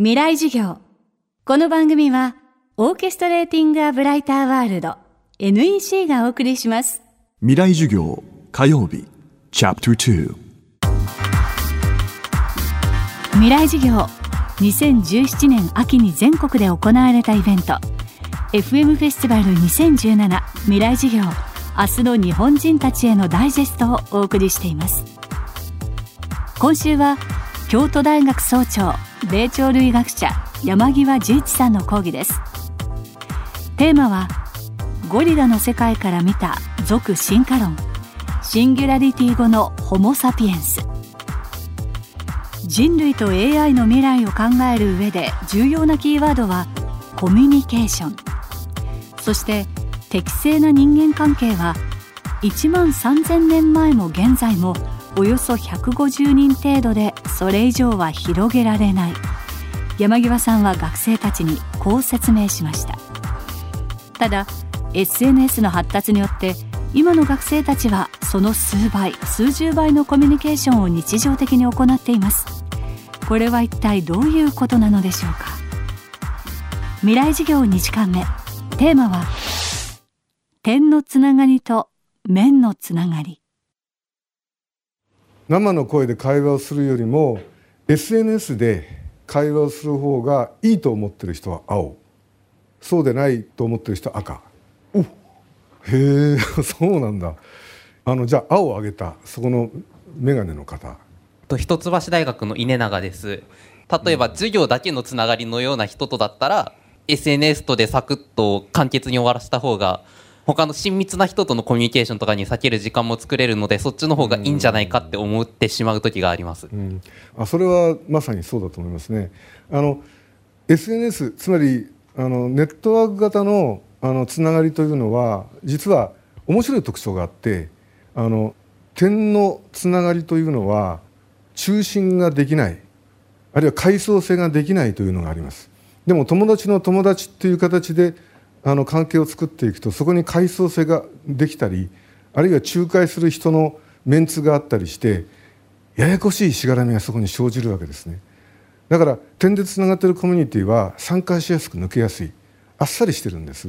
未来授業。この番組はオーケストレーティング・ア・ブライター・ワールド NEC がお送りします。未来授業火曜日。チャプター未来授業。2017年秋に全国で行われたイベント。FM フェスティバル2017未来授業。明日の日本人たちへのダイジェストをお送りしています。今週は京都大学総長霊長類学者山際十一さんの講義です。テーマはゴリラの世界から見た俗進化論。シンギュラリティ後のホモ・サピエンス。人類と AI の未来を考える上で重要なキーワードはコミュニケーション。そして適正な人間関係は1万3000年前も現在もおよそ150人程度でそれ以上は広げられない。山際さんは学生たちにこう説明しました。ただ SNS の発達によって今の学生たちはその数倍数十倍のコミュニケーションを日常的に行っています。これは一体どういうことなのでしょうか。未来授業2時間目。テーマは点のつながりと面のつながり。生の声で会話をするよりも SNS で会話をする方がいいと思ってる人は青。そうでないと思ってる人は赤。おへえ そうなんだ。あのじゃあ青をあげたそこの眼鏡の方。と一橋大学の稲永です。例えば授業だけのつながりのような人とだったら SNS とでサクッと簡潔に終わらせた方が他の親密な人とのコミュニケーションとかに避ける時間も作れるのでそっちの方がいいんじゃないかって思ってしまう時があります、うん、あそれはまさにそうだと思いますね。あの SNS つまりあのネットワーク型のあのつながりというのは実は面白い特徴があってあの点のつながりというのは中心ができない。あるいは階層性ができないというのがあります。でも友達の友達っていう形であの関係を作っていくとそこに階層性ができたりあるいは仲介する人のメンツがあったりしてややこしいしがらみがそこに生じるわけですね。だから点でつながっているコミュニティは参加しやすく抜けやすい。あっさりしてるんです。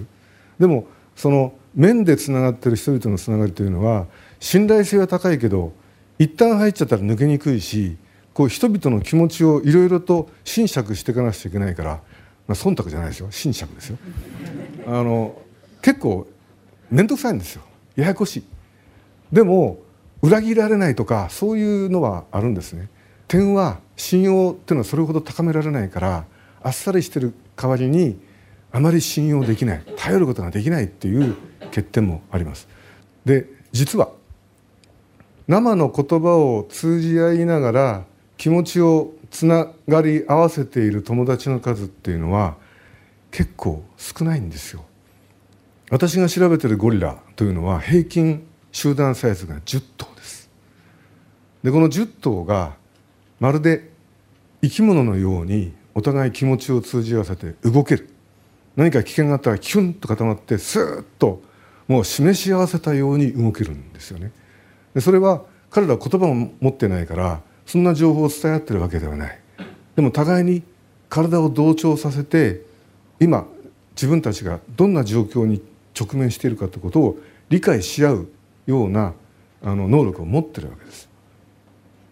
でもその面でつながっている人々のつながりというのは信頼性は高いけど一旦入っちゃったら抜けにくいしこう人々の気持ちをいろいろと侵釈していかなくちゃいけないから、まあ、忖度じゃないですよ。侵釈ですよ。あの結構面倒くさいんですよ。ややこしい。でも裏切られないとかそういうのはあるんですね。点は信用っていうのはそれほど高められないからあっさりしてる代わりにあまり信用できない頼ることができないっていう欠点もあります。で実は生の言葉を通じ合いながら気持ちをつながり合わせている友達の数っていうのは結構少ないんですよ。私が調べてるゴリラというのは平均集団サイズが10頭です。でこの10頭がまるで生き物のようにお互い気持ちを通じ合わせて動ける。何か危険があったらキュンと固まってスーッともう示し合わせたように動けるんですよね。でそれは彼らは言葉を持ってないからそんな情報を伝え合ってるわけではない。でも互いに体を同調させて今自分たちがどんな状況に直面しているかということを理解し合うようなあの能力を持ってるわけです。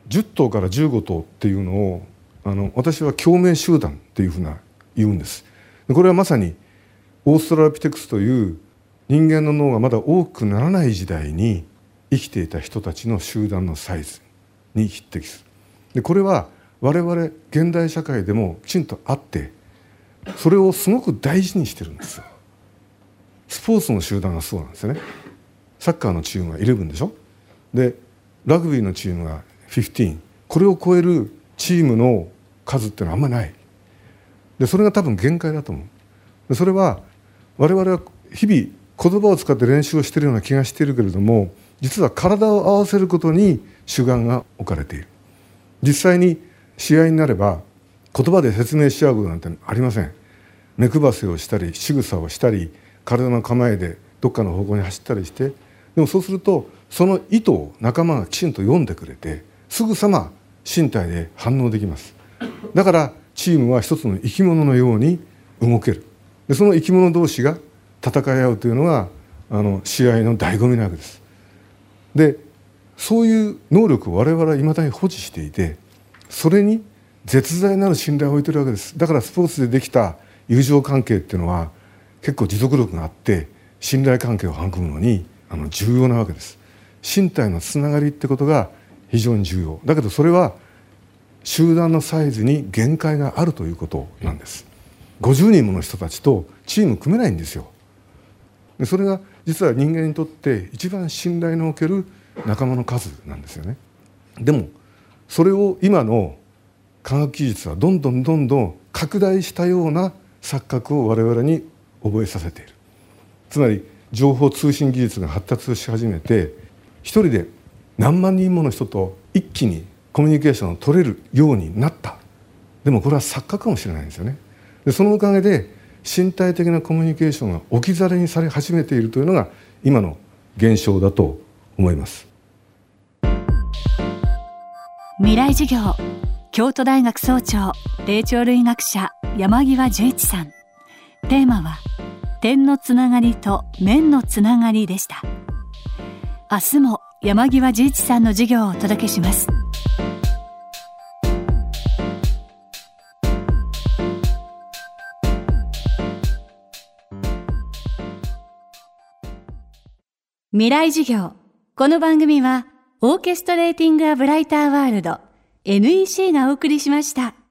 10頭から15頭っていうのをあの私は共鳴集団っていうふうな言うんです。これはまさにオーストラピテクスという人間の脳がまだ多くならない時代に生きていた人たちの集団のサイズに匹敵する。でこれは我々現代社会でもきちんとあってそれをすごく大事にしてるんですよ。スポーツの集団がそうなんですよね。サッカーのチームは11でしょ。でラグビーのチームが15これを超えるチームの数っていうのはあんまりない。でそれが多分限界だと思う。でそれは我々は日々言葉を使って練習をしているような気がしているけれども実は体を合わせることに主眼が置かれている。実際に試合になれば言葉で説明し合うことなんてありません。目配せをしたり仕草をしたり体の構えでどっかの方向に走ったりしてでもそうするとその意図を仲間がきちんと読んでくれてすぐさま身体で反応できます。だからチームは一つの生き物のように動ける。でその生き物同士が戦い合うというのがあの試合の醍醐味なわけです。でそういう能力を我々はいまだに保持していてそれに絶大なる信頼を置いてるわけです。だからスポーツでできた友情関係っていうのは結構持続力があって信頼関係を育むのにあの重要なわけです。身体のつながりってことが非常に重要。だけどそれは集団のサイズに限界があるということなんです。50人もの人たちとチーム組めないんですよ。でそれが実は人間にとって一番信頼のおける仲間の数なんですよね。でもそれを今の科学技術はどんどんどんどん拡大したような錯覚を我々に覚えさせている。つまり情報通信技術が発達し始めて一人で何万人もの人と一気にコミュニケーションを取れるようになった。でもこれは錯覚かもしれないんですよね。でそのおかげで身体的なコミュニケーションが置き去りにされ始めているというのが今の現象だと思います。未来授業。京都大学総長霊長類学者山際十一さん。テーマは点のつながりと面のつながりでした。明日も山際十一さんの授業をお届けします。未来授業。この番組はオーケストレーティング・ア・ブライター・ワールド。NEC がお送りしました。